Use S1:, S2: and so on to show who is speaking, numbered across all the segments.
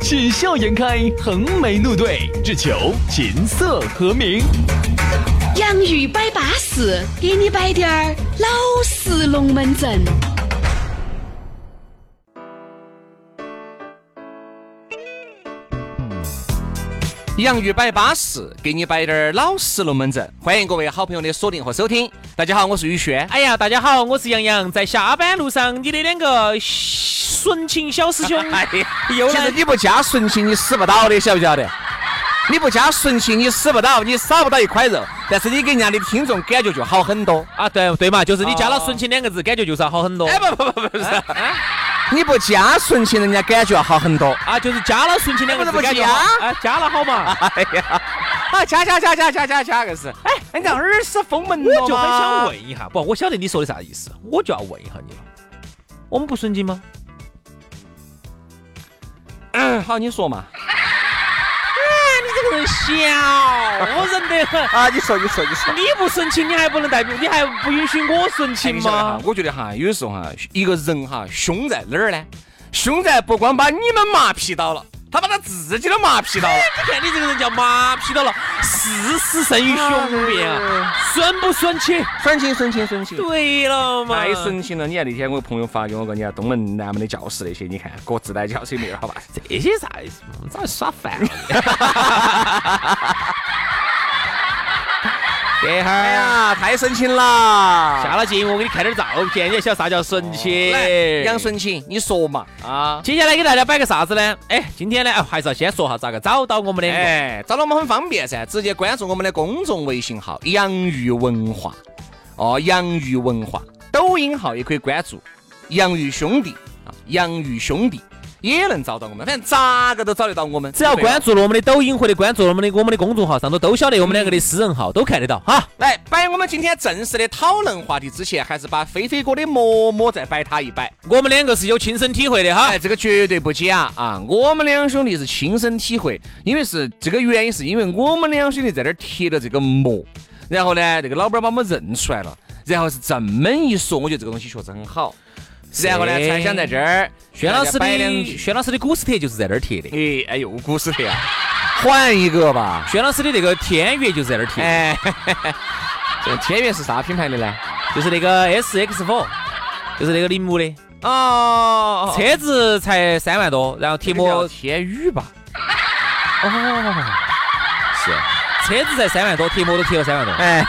S1: 喜笑颜开，横眉怒对，只求琴瑟和鸣。
S2: 洋芋摆巴士，给你摆点儿老式龙门阵。
S3: 洋芋摆巴士，给你摆点儿老式龙门阵。欢迎各位好朋友的锁定和收听。大家好，我是宇轩。
S4: 哎呀，大家好，我是杨洋。在下班路上，你的两个纯情小师兄，
S3: 哎呀，其实你不加纯情，你死不到的，晓不晓得？你不加纯情，你死不到，你少不到一块肉。但是你给人家的听众感觉就好很多
S4: 啊！对对嘛，就是你加了纯情两个字，感觉就是要好很多。
S3: 哎不不不不是。你不加纯情，人家感觉要好很多
S4: 啊！就是加了纯情两个字，不加，哎，加了好嘛？哎呀，
S3: 啊，加加加加加加加个是，哎，人家耳屎封门了
S4: 我就很想问一下，不，我晓得你说的啥意思，我就要问一下你了。我们不纯情吗？
S3: 嗯，好，你说嘛。
S4: 这个人小，我忍得很
S3: 啊！你说，你说，你说，
S4: 你不纯情，你还不能代表，你还不允许我纯情吗？
S3: 我觉得哈，有的时候哈，一个人哈，凶在哪儿呢？凶在不光把你们麻痹到了。他把他自己都麻痹到了，
S4: 你看你这个人叫麻痹到了，事实胜于雄辩啊！损不损情？
S3: 损情，损情，损情。
S4: 对了嘛，
S3: 太顺情了！你看那天我朋友发给我个，你看东门南门的教室那些，你看各自带教室没有？好吧？
S4: 这些啥意思？咋耍饭？
S3: 这哈儿呀，太纯情了！
S4: 下了节目我给你看点照片，你还晓得啥叫纯情？
S3: 杨纯情，你说嘛？
S4: 啊，接下来给大家摆个啥子呢？哎，今天呢，还是要先说哈，咋个找到我们的？
S3: 哎，找到我们很方便噻，直接关注我们的公众微信号“洋芋文化”。哦，洋芋文化，抖音号也可以关注“洋芋兄弟”啊，“洋芋兄弟”。也能找到我们，反正咋个都找得到我们。
S4: 只要关注了我们的抖音或者关注了我们的我们的公众号，上头都晓得我们两个的私人号，都看得到哈。
S3: 来摆我们今天正式的讨论话题之前，还是把飞飞哥的馍馍再摆他一摆。
S4: 我们两个是有亲身体会的哈，
S3: 哎，这个绝对不假啊！我们两兄弟是亲身体会，因为是这个原因，是因为我们两兄弟在那儿贴了这个膜，然后呢，这个老板把我们认出来了，然后是这么一说，我觉得这个东西确实很好。然后呢，才想在这儿，
S4: 轩老师的轩老师的古斯特就是在那儿贴的。
S3: 哎，哎呦，古斯特啊，换一个吧。
S4: 轩老师的那个天悦就是在那儿贴。哎，
S3: 这个天悦是啥品牌的呢？
S4: 就是那个 S X 4就是那个铃木的。哦。车子才三万多，然后贴膜
S3: 天宇吧。
S4: 哦。是。车子才三万多，贴膜都贴了三万多。哎。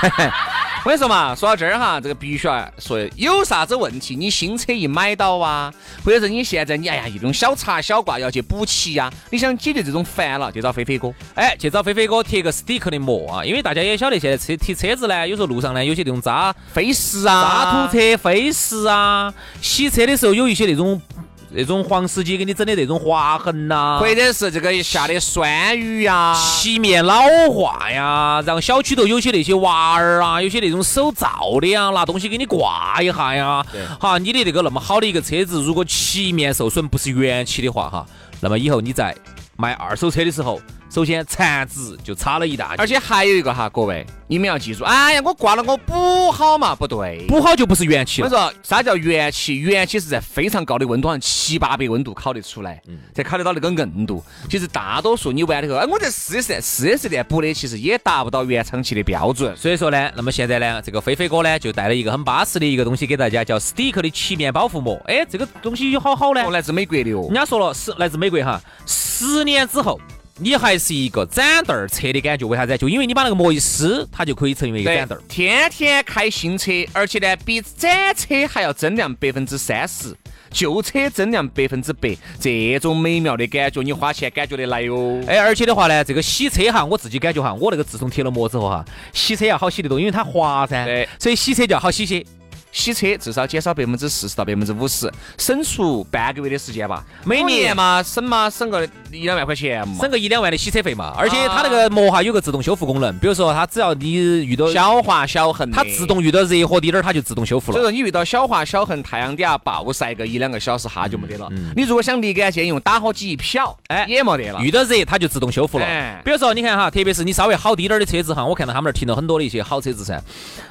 S3: 我跟你说嘛，说到这儿哈，这个必须要说，有啥子问题，你新车一买到啊，或者是你现在你哎呀一种小擦小挂要去补漆呀，你想解决这种烦恼，就找飞飞哥，
S4: 哎，去找飞飞哥贴个 stick 的膜啊，因为大家也晓得现在车贴车子呢，有时候路上呢有些那种渣
S3: 飞石啊、
S4: 渣土车飞石啊，洗车的时候有一些那种。那种黄司机给你整的那种划痕呐，
S3: 或者是这个下的酸雨呀，
S4: 漆面老化呀，然后小区头有些那些娃儿啊，有些那种手造的呀，拿东西给你挂一下呀，哈，你的这个那么好的一个车子，如果漆面受损不是原漆的话，哈，那么以后你在卖二手车的时候。首先，残值就差了一大截，
S3: 而且还有一个哈，各位，你们要记住，哎呀，我挂了我补好嘛，不对，
S4: 补好就不是原漆
S3: 了。我说啥叫原漆？原漆是在非常高的温度，上七八百温度烤得出来，才烤得到那个硬度。其实大多数你完了以后，哎，我在四 S 店四 S 店补的，其实也达不到原厂漆的标准。
S4: 所以说呢，那么现在呢，这个飞飞哥呢就带了一个很巴适的一个东西给大家，叫 Stick 的漆面保护膜。哎，这个东西有好好呢，
S3: 来自美国的哦。
S4: 人家说了是来自美国哈，十年之后。你还是一个展凳儿车的感觉，为啥子？就因为你把那个膜一撕，它就可以成为一个展凳儿。
S3: 天天开新车，而且呢，比展车还要增量百分之三十，旧车增量百分之百，这种美妙的感觉，你花钱感觉得来哟。
S4: 哎，而且的话呢，这个洗车哈，我自己感觉哈，我那个自从贴了膜之后哈，洗车要好洗得多，因为它滑噻。
S3: 对。
S4: 所以洗车就要好洗些。
S3: 洗车至少减少百分之四十到百分之五十，省出半个月的时间吧。
S4: 每年
S3: 嘛，省嘛，省个一两万块钱嘛，
S4: 省个一两万的洗车费嘛。而且它那个膜哈有个自动修复功能，比如说它只要你遇到
S3: 小划小痕，
S4: 它自动遇到热和滴点儿，它就自动修复了。
S3: 所以说你遇到小划小痕，太阳底下暴晒个一两个小时，哈就没得了。你如果想立竿见影，打火机一瞟，哎，也没得了。
S4: 遇到热它就自动修复了。比如说你看哈，特别是你稍微好滴点儿的车子哈，我看到他们那儿停了很多的一些好车子噻，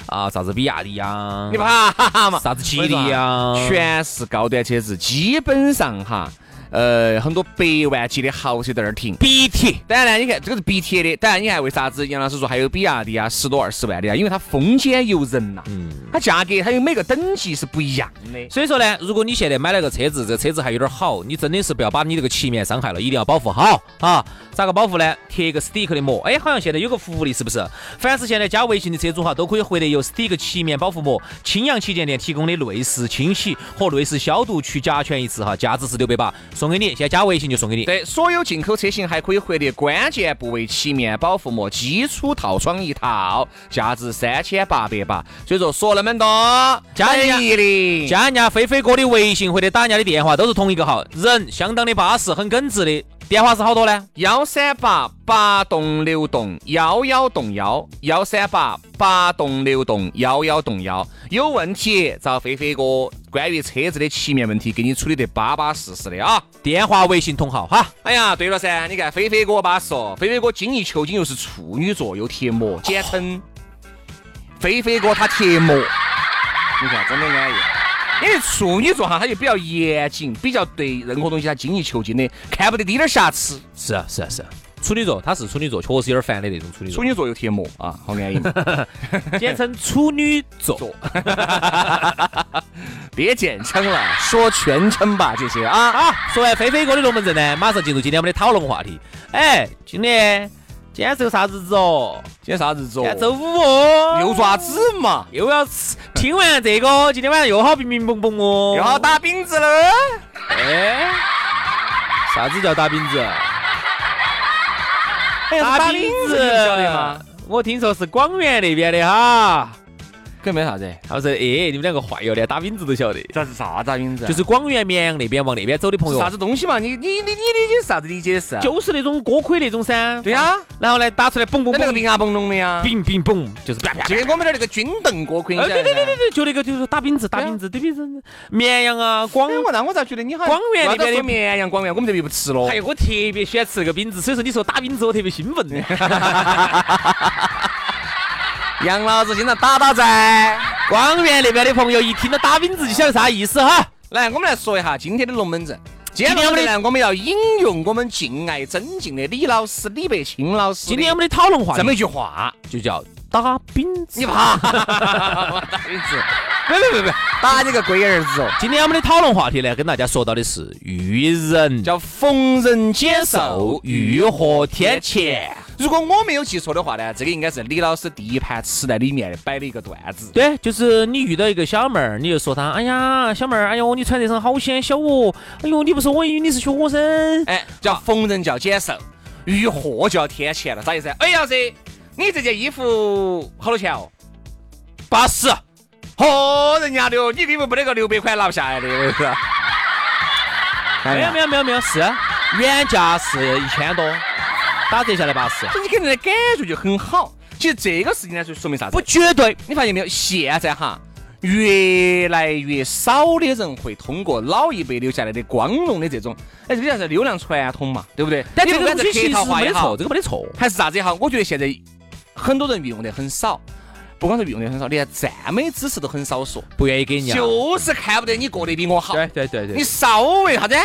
S4: 啊，啥子比亚迪呀，
S3: 你怕 嘛？
S4: 啥子吉利呀，
S3: 全是高端车子，基本上哈。呃，很多百万级的豪车在那儿停
S4: ，BT。
S3: 当然呢，你看这个是 BT 的。当然，你看为啥子杨老师说还有比亚迪啊，十多二十万的啊？因为它风险由人呐，嗯，它价格它有每个等级是不一样的。
S4: 所以说呢，如果你现在买了个车子，这车子还有点好，你真的是不要把你这个漆面伤害了，一定要保护好啊。咋个保护呢？贴一个 stick 的膜。哎，好像现在有个福利，是不是？凡是现在加微信的车主哈，都可以获得由 stick 漆面保护膜青阳旗舰店提供的内饰清洗和内饰消毒去甲醛一次哈，价值是六百八，送给你。现在加微。微信就送给你。
S3: 对，所有进口车型还可以获得关键部位漆面保护膜基础套装一套，价值三千八百八。所以说说那么多，
S4: 加人家加人家飞飞哥的微信或者打人家的电话都是同一个号，人相当的巴适，很耿直的。电话是好多呢？
S3: 幺三八八栋六栋幺幺栋幺，幺三八八栋六栋幺幺栋幺。有问题找飞飞哥，关于车子的漆面问题，给你处理得巴巴适适的啊！
S4: 电话、微信同号哈。
S3: 哎呀，对了噻，你看飞飞哥巴适哦，飞飞哥精益求精，又是处女座，又贴膜，简称飞飞哥他贴膜。你看，真的安逸。因为处女座哈，他就比较严谨，比较对任何东西他精益求精的，看不得滴点儿瑕疵。
S4: 是啊，是啊，是啊。处女座，他是处女座，确实有点烦的那种处女座。
S3: 处女座有贴膜啊，好安逸。
S4: 简称处女座。
S3: 别简称了，说全称吧，这些啊。
S4: 啊，说完飞飞哥的龙门阵呢，马上进入今天我们的讨论话题。哎，今年。今天是个啥日子哦？
S3: 今天啥日子哦？
S4: 今天周五哦。
S3: 又爪子嘛？
S4: 又要吃？听完这个，今天晚上又好冰冰蹦蹦哦。
S3: 又好打饼子了。
S4: 哎，啥子叫打饼子？
S3: 打饼子晓得吗？
S4: 我听说是广元那边的哈。
S3: 没啥子，
S4: 他说：“哎，你们两个坏哟，连打饼子都晓得。
S3: 这是啥子打饼子？
S4: 就是广元绵阳那边往那边走的朋友。
S3: 啥子东西嘛？你你你你理解是啥子理解是？
S4: 就是那种锅盔那种噻。
S3: 对呀。
S4: 然后呢，打出来嘣嘣嘣，
S3: 那个冰啊嘣隆的呀。
S4: 冰冰嘣，就是啪啪。
S3: 就跟我们这儿那个军盾锅盔。
S4: 对对对对对，就那个就是打饼子，打饼子，对饼子。绵阳啊，广。
S3: 我那我咋觉得你好？
S4: 广元那边的
S3: 绵阳广元，我们这边不吃了。
S4: 哎，我特别喜欢吃那个饼子，所以说你说打饼子，我特别兴奋。
S3: 杨老子经常打打在。
S4: 广元那边的朋友一听到打饼子就晓得啥意思哈。
S3: 来，我们来说一下今天的龙门阵。今天我们呢，我们要引用我们敬爱尊敬的李老师李白清老师。
S4: 今天我们的讨论话
S3: 这么一句话，
S4: 就叫打饼子。
S3: 你怕？打饼子？别别别别，打你个龟儿子哦！
S4: 今天我们的讨论话题呢，跟大家说到的是遇人，
S3: 叫逢人减寿，欲和天谴。如果我没有记错的话呢，这个应该是李老师第一盘磁带里面摆的一个段子。
S4: 对，就是你遇到一个小妹儿，你就说她，哎呀，小妹儿，哎呦，你穿这身好显小哦，哎呦，你不是我以为你是学生。
S3: 哎，叫逢人叫减寿，遇祸就要添钱了，啥意思？哎呀噻，你这件衣服好多钱哦？
S4: 八十。
S3: 嚯，人家的哦，你根本不得个六百块拿不下来的，是吧？
S4: 没有没有没有没有，是原价是一千多。打折下来八十，所以
S3: 你给人的感觉就很好。其实这个事情呢，就说明啥子？
S4: 不绝对。
S3: 你发现没有？现在哈，越来越少的人会通过老一辈留下来的光荣的这种，哎，这个叫是优良传统嘛，对不对？
S4: 但这个东西其实没得错，这个没得错，
S3: 还是啥子也好，我觉得现在很多人运用的很少，不光是运用的很少，连赞美姿势都很少说，
S4: 不愿意给你，
S3: 就是看不得你过得比我好。
S4: 对对对对。
S3: 你稍微啥子？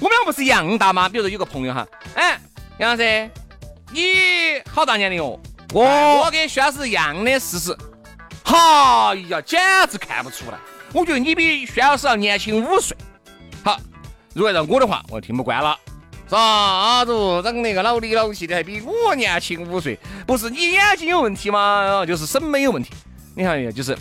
S3: 我们俩不是一样大吗？比如说有个朋友哈，哎。杨老师，你好大年龄哦？我我跟薛老师一样的四十，哈呀，简直看不出来。我觉得你比薛老师要年轻五岁。好，如果让我的话，我听不惯了。啥子？长那个老李老气的，还比我年轻五岁？不是你眼睛有问题吗？就是审美有问题。你看没有？就是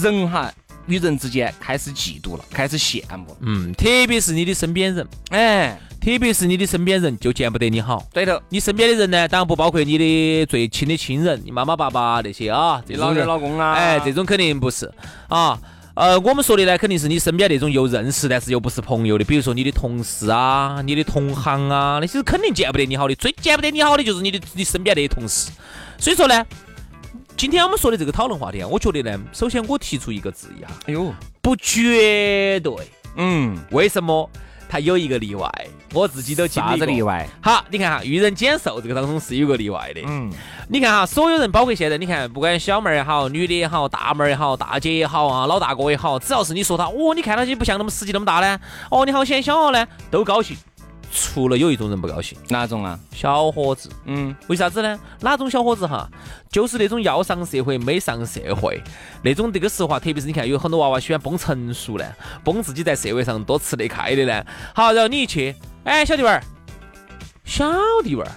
S3: 人哈与人之间开始嫉妒了，开始羡慕。
S4: 嗯，特别是你的身边人，
S3: 哎。
S4: 特别是你的身边人就见不得你好，
S3: 对头。
S4: 你身边的人呢，当然不包括你的最亲的亲人，你妈妈、爸爸那些啊，
S3: 这老
S4: 人、
S3: 老公啊，
S4: 哎，这种肯定不是啊。呃，我们说的呢，肯定是你身边那种又认识但是又不是朋友的，比如说你的同事啊、你的同行啊，那些是肯定见不得你好的。最见不得你好的就是你的你身边那些同事。所以说呢，今天我们说的这个讨论话题啊，我觉得呢，首先我提出一个质疑哈，
S3: 哎呦，
S4: 不绝对。
S3: 嗯，
S4: 为什么？它有一个例外，我自己都经历过。
S3: 啥子例外？
S4: 好，你看哈，遇人减寿这个当中是有个例外的。
S3: 嗯，
S4: 你看哈，所有人，包括现在，你看，不管小妹儿也好，女的也好，大妹儿也好，大姐也好啊，老大哥也好，只要是你说他，哦，你看他就不像那么实际那么大呢，哦，你好显小呢，都高兴。除了有一种人不高兴，
S3: 哪种啊？
S4: 小伙子。
S3: 嗯，
S4: 为啥子呢？哪种小伙子哈？就是那种要上社会没上社会，那种这个时候啊，特别是你看有很多娃娃喜欢崩成熟呢，崩自己在社会上多吃得开的呢。好，然后你一去，哎，小弟娃儿，小弟娃儿，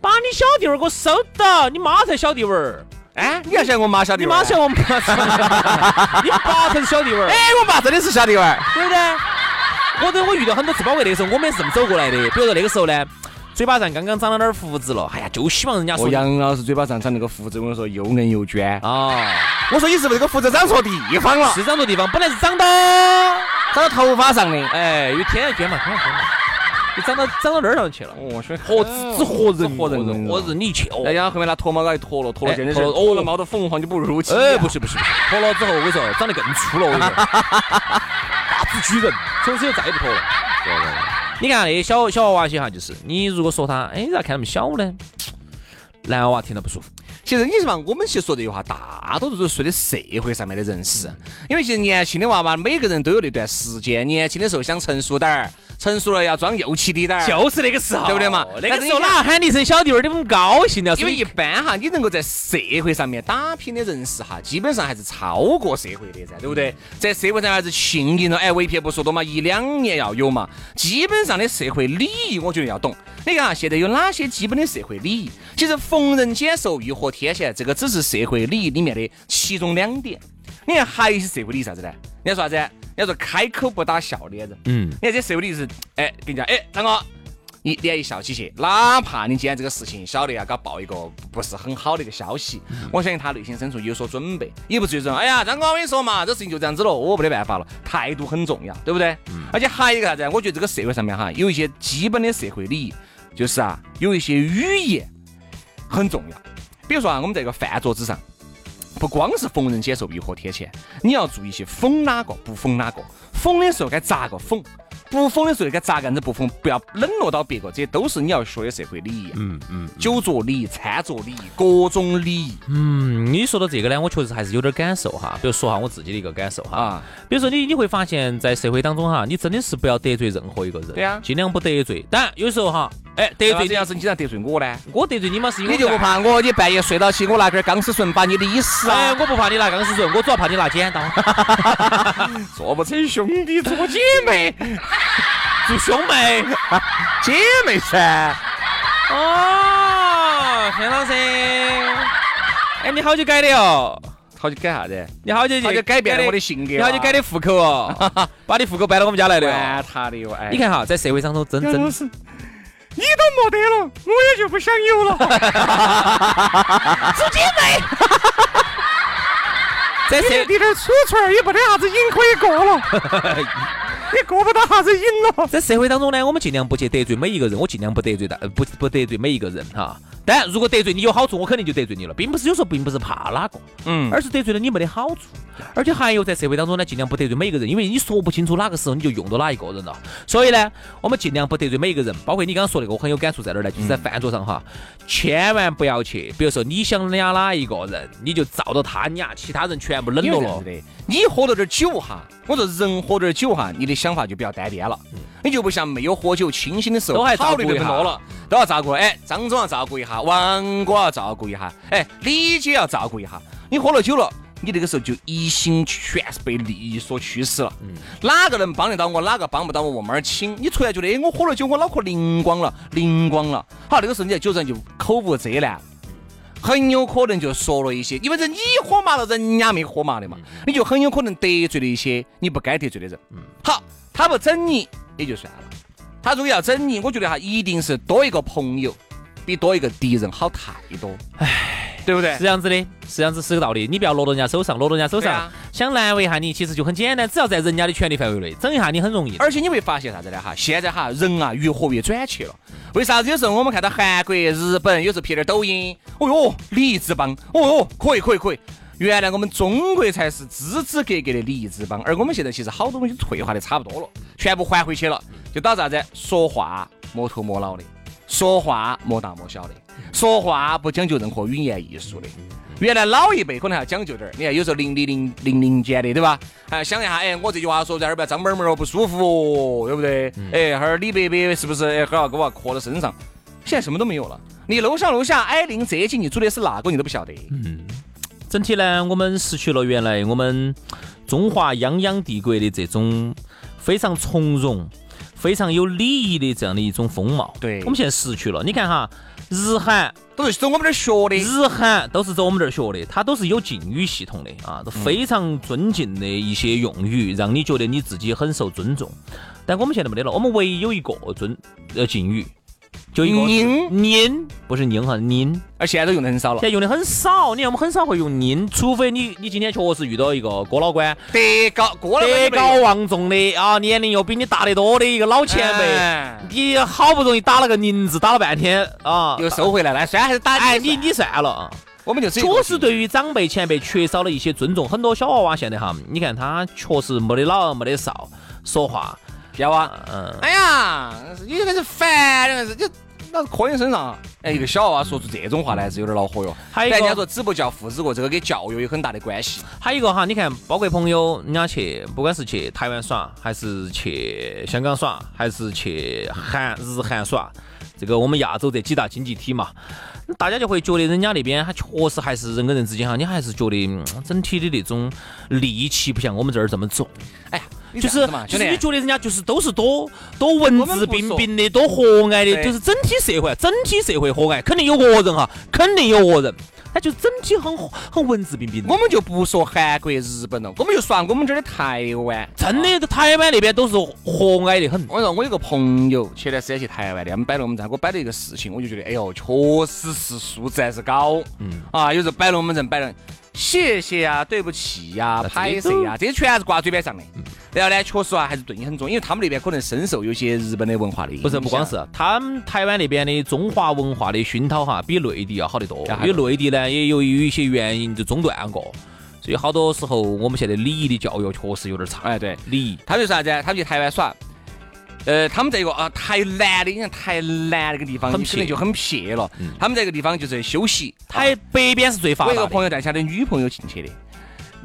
S4: 把你小弟娃儿给我收到，你妈才小弟娃儿。
S3: 哎，你还像我妈小弟娃儿，
S4: 你妈像我妈，你爸才是小弟娃儿。
S3: 哎，我爸真的是小弟娃儿，
S4: 对不对？我都我遇到很多次，包括那时候我们也是这么走过来的。比如说那个时候呢，嘴巴上刚刚长了点胡子了，哎呀，就希望人家说
S3: 杨老师嘴巴上长那个胡子，我跟你说又硬又卷
S4: 啊。
S3: 我说你是不是这个胡子长错地方了？
S4: 是长错地方，本来是长到
S3: 长到头发上的，
S4: 哎，因为天然卷嘛，天然卷嘛，就长到长到那儿上去了。
S3: 哦，说
S4: 活只活人
S3: 活人
S4: 活人你去哦。
S3: 人家后面拿脱毛膏一脱了，脱了现在是
S4: 哦
S3: 了，冒得凤凰就不如鸡。
S4: 哎，不是不是不是，脱了之后我跟你说，长得更粗了，我跟你说，大只巨人，从此就再也不脱了。对对对，你看那些小小娃娃些哈，就是你如果说他，哎，咋看那么小呢？男娃娃听到不舒服。
S3: 其实你是嘛，我们其实说这句话，大多数都是说的社会上面的人士，因为其实年轻的娃娃，每个人都有那段时间，年轻的时候想成熟点儿。成熟了要装幼气的点儿，
S4: 就是那个时候，
S3: 对不对嘛？
S4: 那个时候哪喊你一声小弟儿，你们高兴了。
S3: 因为一般哈，你能够在社会上面打拼的人士哈，基本上还是超过社会的噻，对不对？在社会上还是幸运了，哎，唯撇不说多嘛，一两年要有嘛。基本上的社会礼仪，我觉得要懂。你看啊，现在有哪些基本的社会礼仪？其实逢人减寿、欲和天前，这个只是社会礼仪里面的其中两点。你看还有些社会礼仪啥子呢？你说啥子？你要说开口不打笑脸人，嗯，你看这社会礼仪是，哎，跟你讲，哎，张哥，你脸一笑起去，哪怕你今天这个事情晓得要给他报一个不是很好的一个消息，我相信他内心深处有所准备，也不至于说，哎呀，张哥，我跟你说嘛，这事情就这样子了，我没得办法了，态度很重要，对不对？而且还有一个啥子？我觉得这个社会上面哈，有一些基本的社会礼仪，就是啊，有一些语言很重要，比如说啊，我们在一个饭桌子上。不光是逢人接受，欲火天前，你要注意些逢哪个不逢哪个，逢的时候该咋个逢。不疯的时候该咋个样子不疯？不要冷落到别个，这些都是你要学的社会礼仪。嗯嗯，酒桌礼仪、餐桌礼仪，各种礼仪。
S4: 嗯，你说到这个呢，我确实还是有点感受哈。比如说哈，我自己的一个感受哈。啊。比如说你你会发现在社会当中哈，你真的是不要得罪任何一个人。
S3: 对呀。
S4: 尽量不得罪。当然有时候哈，哎，得罪
S3: 你要是你经常得罪我呢？
S4: 我得罪你嘛是因为
S3: 你就不怕我？你半夜睡到起，我拿根钢丝绳把你勒死啊？
S4: 哎，我不怕你拿钢丝绳，我主要怕你拿剪刀。
S3: 做不成兄弟，做姐妹。
S4: 做兄妹，
S3: 姐妹噻。
S4: 哦，田老师，哎，你好久改的哦？
S3: 好久改啥子？
S4: 你好久
S3: 好久改变了我的性格？
S4: 你好久改的户口哦？把你户口搬到我们家来的？
S3: 管他的哟！哎，
S4: 你看哈，在社会上头真真，
S3: 你都没得了，我也就不想有了。
S4: 做姐妹，
S3: 在社里头出出儿也不得啥子瘾可以过了。你过不到啥子瘾了。
S4: 在社会当中呢，我们尽量不去得罪每一个人，我尽量不得罪大，不不得罪每一个人哈。但如果得罪你有好处，我肯定就得罪你了，并不是有时候并不是怕哪个，嗯，而是得罪了你没得好处。而且还有在社会当中呢，尽量不得罪每一个人，因为你说不清楚哪个时候你就用到哪一个人了。所以呢，我们尽量不得罪每一个人，包括你刚刚说那个，我很有感触在哪儿呢？就是在饭桌上哈，千万不要去，比如说你想俩哪一个人，你就照着他俩，其他人全部冷落了。
S3: 你喝了点酒哈，我说人喝点酒哈，你的想法就比较单边了，你就不像没有喝酒清醒的时候，
S4: 都还
S3: 照顾多了，都要照顾。哎，张总要照顾一下，王哥要照顾一下，哎，李姐要照顾一下。你喝了酒了，你那个时候就一心全是被利益所驱使了。嗯哪个能帮得到我，哪个帮不到我，我慢儿清。你突然觉得，哎，我喝了酒，我脑壳灵光了，灵光了。好，那个时候你在酒上就口无遮拦。很有可能就说了一些，因为是你喝麻了，人家没喝麻的嘛，你就很有可能得罪了一些你不该得罪的人。嗯，好，他不整你也就算了，他如果要整你，我觉得哈，一定是多一个朋友比多一个敌人好太多。唉，对不对
S4: 是？这样子的，是这样子是个道理。你不要落到人家手上，落到人家手上，
S3: 啊
S4: 想难为一下你，其实就很简单，只要在人家的权利范围内，整一下你很容易。
S3: 而且你会发现啥子呢？哈，现在哈人啊越活越转去了。为啥子有时候我们看到韩国、日本，有时候拍点抖音，哦哟，礼仪之邦，哦哟，可以可以可以。原来我们中国才是支支格格的礼仪之邦，而我们现在其实好多东西退化的差不多了，全部还回去了，就导致啥子？说话摸头摸脑的，说话莫大莫小的，说话不讲究任何语言艺术的。原来老一辈可能还要讲究点儿，你看有时候零零零零零间的，对吧？还想一下，哎，我这句话说在这儿不要张门门哦，不舒服哦，对不对？哎，哈儿李伯伯是不是？哎，哈儿要给我磕到身上。现在什么都没有了，你楼上楼下挨邻这近，你住的是哪个你都不晓得。
S4: 嗯整体呢，我们失去了原来我们中华泱泱帝国的这种非常从容、非常有礼仪的这样的一种风貌。
S3: 对
S4: 我们现在失去了。你看哈，日韩
S3: 都是走我们这儿学的。
S4: 日韩都是走我们这儿学的，它都是有敬语系统的啊，都非常尊敬的一些用语，让你觉得你自己很受尊重。但我们现在没得了，我们唯一有一个尊呃敬语，就一个
S3: 您
S4: 您，不是您哈，您。
S3: 而现在都用的很少了。
S4: 现。在用的很少，你看我们很少会用您，除非你你今天确实遇到一个哥老倌，
S3: 德高
S4: 德高望重的啊，年龄又比你大得多的一个老前辈，
S3: 哎。
S4: 你好不容易打了个您字，打了半天啊，
S3: 又收回来了，虽然还是打
S4: 哎，你你算了。啊。
S3: 我们就只有一
S4: 确
S3: 个
S4: 实对于长辈前辈缺少了一些尊重，很多小娃娃现在哈，你看他确实没得老没得少，说话，
S3: 要啊。
S4: 嗯，
S3: 哎呀，你这个是烦，这个是就那磕你身上。哎，一个小娃娃说出这种话来，还是有点恼火哟。
S4: 还有
S3: 人家说子不教父之过，这个跟教育有很大的关系。
S4: 还有一个哈，你看，包括朋友，人家去，不管是去台湾耍，还是去香港耍，还是去韩日韩耍，这个我们亚洲这几大经济体嘛，大家就会觉得人家那边他确实还是人跟人之间哈，你还是觉得、嗯整体的那种戾气不像我们这儿这么重。
S3: 哎呀，你
S4: 就是就是你觉得人家就是都是多多文质彬彬的，多和蔼的，就是整体社会，整体社会和蔼，肯定有恶人哈，肯定有恶人，他就整体很很文质彬彬的。
S3: 我们就不说韩国、日本了，我们就说我们这儿的台湾。
S4: 真的，台湾那边都是和蔼的很。
S3: 我说我有个朋友前段时间去台湾的，他们摆龙门阵，给我摆了一个事情，我就觉得，哎呦，确实是素质还是高。嗯。啊，有时候摆龙门阵摆的，谢谢呀、对不起呀、
S4: 那
S3: 拍
S4: 这都
S3: 谁呀，这些全是挂嘴边上的。然后呢，确实啊，还是对你很重，因为他们那边可能深受有些日本的文化的影响。
S4: 不是，不光是他们台湾那边的中华文化的熏陶哈，比内地要好得多因为内地呢，也由于一些原因就中断过，所以好多时候我们现在礼仪的教育确实有点差。
S3: 哎，对，
S4: 礼仪，
S3: 他们就啥子？他们去台湾耍。呃，他们在一个啊台南的，你看台南那个地方，
S4: 很
S3: 能就很撇了。他们在一个地方就是休息，
S4: 台北边是最发
S3: 我一个。朋友带他的女朋友进去的，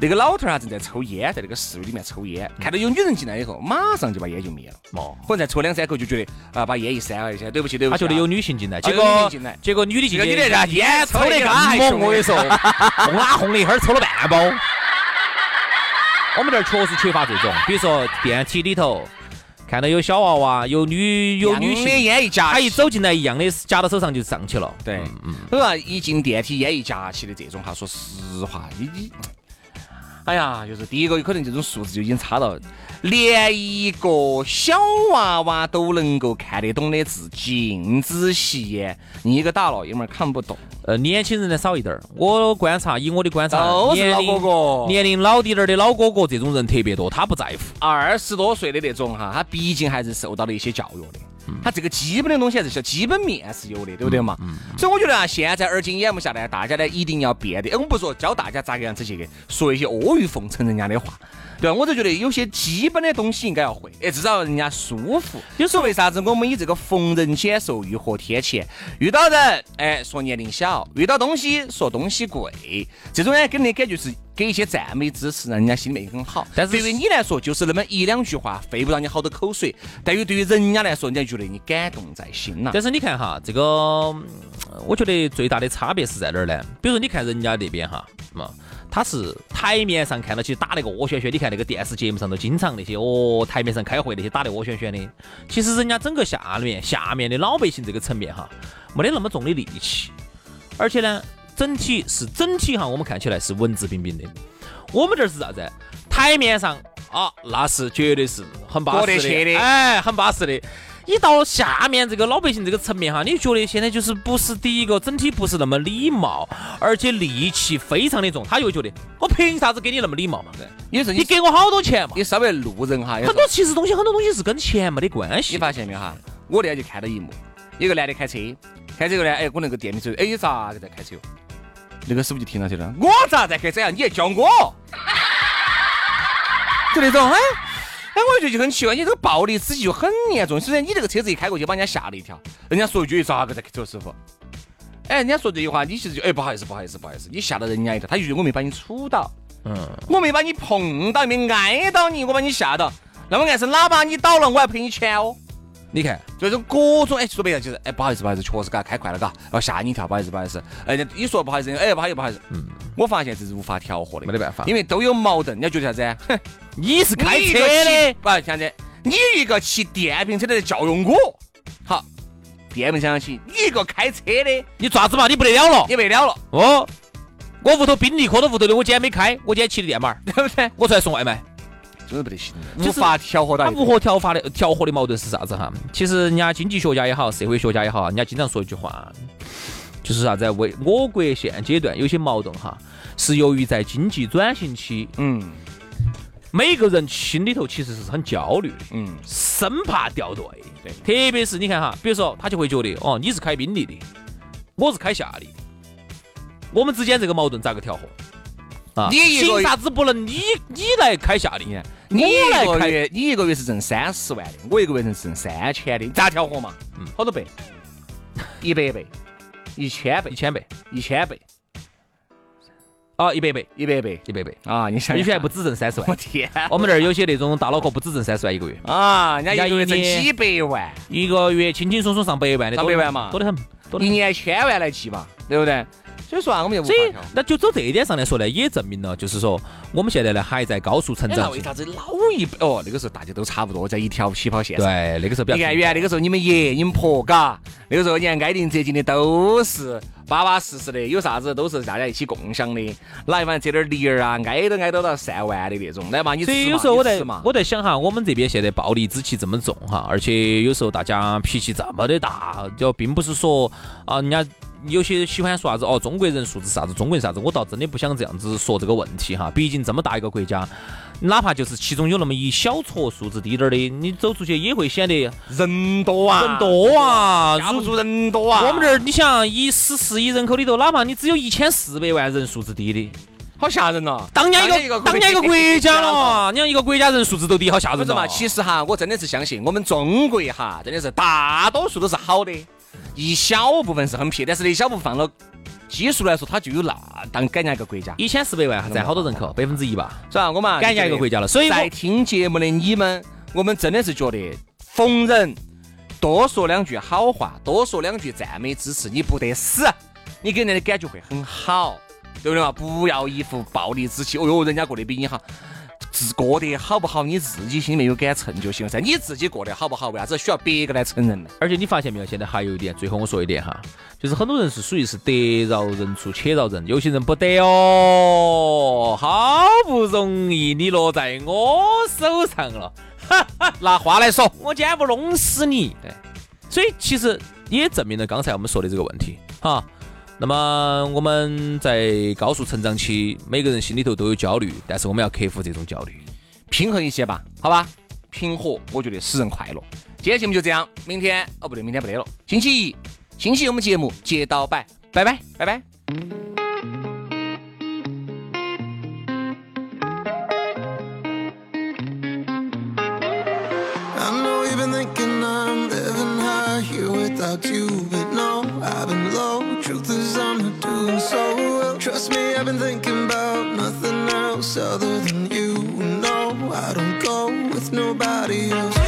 S3: 那个老头儿啊正在抽烟，在那个室内里面抽烟，看到有女人进来以后，马上就把烟就灭了。
S4: 哦，
S3: 可能再抽两三口就觉得啊，把烟一扇了一下，对不起对不起啊。
S4: 他觉得有女性进来，结果
S3: 性进来
S4: 结果女的进去，
S3: 这个女的啊烟抽得
S4: 得
S3: 更还
S4: 猛，我跟你说，轰啦轰的一会儿抽了半包。我们这儿确实缺乏这种，比如说电梯里头看到有小娃娃，有女有女性，
S3: 烟一夹，
S4: 他一走进来一样的夹到手上就上去了。
S3: 对
S4: 嗯，嗯，
S3: 对吧？一进电梯烟一夹起的这种哈，说实话，你你，哎呀，就是第一个有可能这种素质就已经差到连一个小娃娃都能够看得懂的字，禁止吸烟，你一个大老爷们儿看不懂。
S4: 呃，年轻人的少一点儿。我观察，以我的观察，
S3: 都是老
S4: 年龄
S3: 哥哥
S4: 年龄老滴点儿的老哥哥这种人特别多，他不在乎。
S3: 二十多岁的那种哈，他毕竟还是受到了一些教育的，他这个基本的东西还是小基本面是有的，对不对嘛？所以我觉得啊，现在而今眼目下呢，大家呢一定要变得，哎，我不说教大家咋个样子去说一些阿谀奉承人家的话，对吧？我就觉得有些基本的东西应该要会，哎，至少让人家舒服。有时候为啥子我们以这个逢人减寿欲和天前，遇到人哎说年龄小，遇到东西说东西贵，这种呢给人的感觉是给一些赞美支持，让人家心里面很好。
S4: 但是
S3: 对于你来说，就是那么一两句话，费不到你好多口水；但于对于人家来说，人家觉得你感动在心呐。
S4: 但是你看哈，这个嗯我觉得最大的差别是在哪儿呢？比如说你看人家那边哈，嘛，他是台面上看到起打那个窝旋旋，你看那个电视节目上都经常那些哦，台面上开会那些打的窝旋旋的，其实人家整个下面下面的老百姓这个层面哈，没得那么重的戾气，而且呢，整体是整体哈，我们看起来是文质彬彬的。我们这儿是啥子？台面上啊，那是绝对是很巴适
S3: 的
S4: 哎，很巴适的。你到下面这个老百姓这个层面哈，你觉得现在就是不是第一个整体不是那么礼貌，而且戾气非常的重，他又觉得我凭啥子给你那么礼貌嘛？对，
S3: 也是
S4: 你给我好多钱嘛？
S3: 你稍微路人哈，
S4: 很多其实东西很多东西是跟钱没得关系。
S3: 你发现没有哈？我那天就看到一幕，一个男的开车，开这个呢，哎，我那个店里说，哎，你咋个在开车？那个师傅就停到起了，我咋在开车啊？你还教我？就那种，哎。哎，我就觉得就很奇怪，你这个暴力之气就很严重。首先，你这个车子一开过去，把人家吓了一跳。人家说一句咋个在开车，师傅？哎，人家说这句话，你其实就哎不好意思，不好意思，不好意思，你吓到人家一跳。他就觉得我没把你杵到，嗯，我没把你碰到，没挨到你，我把你吓到。那么按是喇叭你倒了，我还赔你钱哦。
S4: 你看，
S3: 就是各种哎，说白了就是哎不好意思，不好意思，确实嘎开快了嘎，要吓你一跳，不好意思，不好意思。哎，你说不好意思，哎不好意思，不好意思。嗯，我发现这是无法调和的，
S4: 没得办法，
S3: 因为都有矛盾。你要觉得啥子？哼。
S4: 你是开车的，
S3: 不像这，你一个骑电瓶车的在教育我，好，电瓶车骑，你一个开车的，
S4: 你爪子嘛，你不得了了，
S3: 你不得了了。
S4: 哦，我屋头宾利，科到屋头的，我今天没开，我今天骑的电马，
S3: 对不对？
S4: 我出来送外卖，
S3: 真的不得行，无法调和的。
S4: 他无法调和的调和的矛盾是啥子哈？其实人家经济学家也好，社会学家也好，人家经常说一句话，就是啥子？为我国现阶段有些矛盾哈，是由于在经济转型期，嗯。每个人心里头其实是很焦虑的，嗯，生怕掉队，对，特别是你看哈，比如说他就会觉得，哦，你是开宾利的，我是开夏利，我们之间这个矛盾咋个调和？啊，你凭啥子不能你你来开夏利？
S3: 你一个月你一个月是挣三十万的，我一个月能挣三千的，咋调和嘛？嗯，好多倍？一百倍？一千倍？
S4: 一千倍？
S3: 一千倍？
S4: 啊，一百倍，
S3: 一百倍，
S4: 一百倍
S3: 啊！你想，
S4: 有些还不止挣三十万。
S3: 我天，
S4: 我们这儿有些那种大脑壳不止挣三十万一个月
S3: 啊，人家一个月挣几百万，
S4: 一个月轻轻松松上百万的，
S3: 上百万嘛，
S4: 多得很，
S3: 一年千万来计嘛，对不对？所以说啊，我们就无法调。
S4: 那就走这一点上来说呢，也证明了，就是说我们现在呢还在高速成长。
S3: 为啥子老一辈哦？那个时候大家都差不多在一条起跑线
S4: 上。对，那个时候比较。
S3: 你看，原来那个时候你们爷、你们婆，嘎，那个时候你看挨邻接近的都是巴巴适适的，有啥子都是大家一起共享的。哪一方这点梨儿啊，挨都挨到到散完的那种，来嘛，你
S4: 所以有时候我在我在想哈，我们这边现在暴力之气这么重哈，而且有时候大家脾气这么的大，就并不是说啊人家。有些喜欢说啥子哦，中国人素质啥子，中国人啥子，我倒真的不想这样子说这个问题哈。毕竟这么大一个国家，哪怕就是其中有那么一小撮素质低点儿的，你走出去也会显得
S3: 人多啊，
S4: 人多啊，
S3: 架不住人多啊。
S4: 我们这儿你想，一十四亿人口里头，哪怕你只有一千四百万人素质低的，
S3: 好吓人呐！
S4: 当年一个当年一个国 家了，你看一个国家人素质都低，好吓人
S3: 嘛。其实哈，我真的是相信我们中国哈，真的是大多数都是好的。一小部分是很撇，但是那一小部分放了基数来说，它就有那当感染一个国家。
S4: 一千四百万占好多人口，百分之一吧，
S3: 是吧？我们
S4: 感染一个国家了。所以
S3: 在听节目的你们，我们真的是觉得逢人多说两句好话，多说两句赞美支持，你不得死，你给人的感觉会很好，对不对嘛？不要一副暴力之气，哦哟，人家过得比你好。自过得好不好，你自己心里面有杆秤就行了噻。你自己过得好不好，为啥子需要别个来承认呢？
S4: 而且你发现没有，现在还有一点，最后我说一点哈，就是很多人是属于是得饶人处且饶人，有些人不得哦，好不容易你落在我手上了，
S3: 拿话来说，
S4: 我今天不弄死你。对，所以其实也证明了刚才我们说的这个问题哈。那么我们在高速成长期，每个人心里头都有焦虑，但是我们要克服这种焦虑，
S3: 平衡一些吧，好吧？平和，我觉得使人快乐。今天节目就这样，明天哦不对，明天不得了，星期一，星期一我们节目接到摆，拜拜，拜拜。here without you, but no, I've been low. Truth is, I'm not doing so well. Trust me, I've been thinking about nothing else other than you. No, I don't go with nobody else.